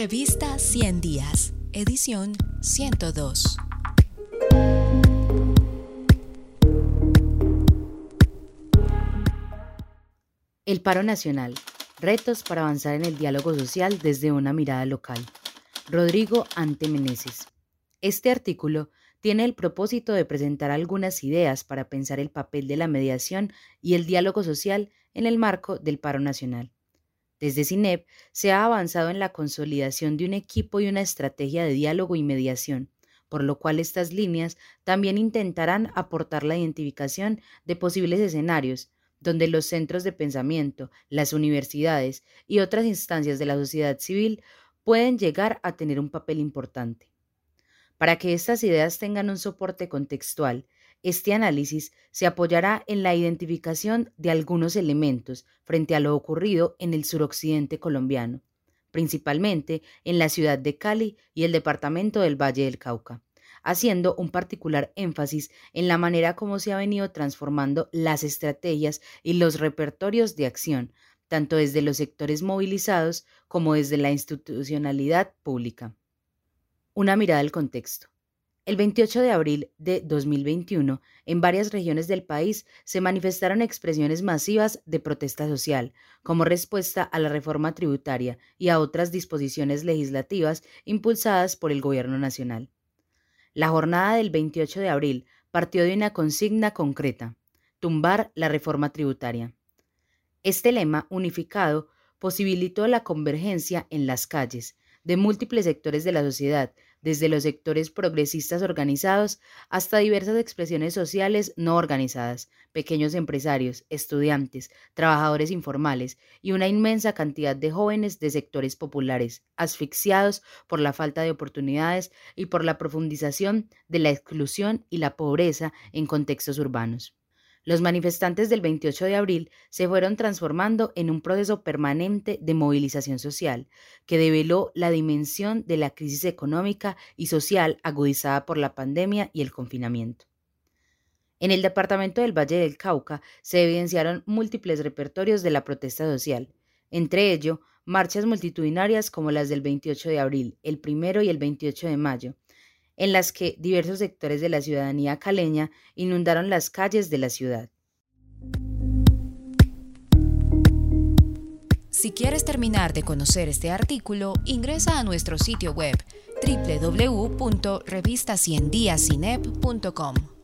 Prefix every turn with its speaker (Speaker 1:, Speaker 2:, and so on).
Speaker 1: Revista 100 Días, edición 102.
Speaker 2: El paro nacional. Retos para avanzar en el diálogo social desde una mirada local. Rodrigo Ante Meneses. Este artículo tiene el propósito de presentar algunas ideas para pensar el papel de la mediación y el diálogo social en el marco del paro nacional. Desde CINEP se ha avanzado en la consolidación de un equipo y una estrategia de diálogo y mediación, por lo cual estas líneas también intentarán aportar la identificación de posibles escenarios donde los centros de pensamiento, las universidades y otras instancias de la sociedad civil pueden llegar a tener un papel importante. Para que estas ideas tengan un soporte contextual, este análisis se apoyará en la identificación de algunos elementos frente a lo ocurrido en el suroccidente colombiano, principalmente en la ciudad de Cali y el departamento del Valle del Cauca, haciendo un particular énfasis en la manera como se ha venido transformando las estrategias y los repertorios de acción, tanto desde los sectores movilizados como desde la institucionalidad pública. Una mirada al contexto. El 28 de abril de 2021, en varias regiones del país se manifestaron expresiones masivas de protesta social, como respuesta a la reforma tributaria y a otras disposiciones legislativas impulsadas por el Gobierno Nacional. La jornada del 28 de abril partió de una consigna concreta, tumbar la reforma tributaria. Este lema unificado posibilitó la convergencia en las calles de múltiples sectores de la sociedad desde los sectores progresistas organizados hasta diversas expresiones sociales no organizadas, pequeños empresarios, estudiantes, trabajadores informales y una inmensa cantidad de jóvenes de sectores populares, asfixiados por la falta de oportunidades y por la profundización de la exclusión y la pobreza en contextos urbanos. Los manifestantes del 28 de abril se fueron transformando en un proceso permanente de movilización social que develó la dimensión de la crisis económica y social agudizada por la pandemia y el confinamiento. En el departamento del Valle del Cauca se evidenciaron múltiples repertorios de la protesta social, entre ello marchas multitudinarias como las del 28 de abril, el 1 y el 28 de mayo, en las que diversos sectores de la ciudadanía caleña inundaron las calles de la ciudad.
Speaker 1: Si quieres terminar de conocer este artículo, ingresa a nuestro sitio web www.revistaciendiasinep.com.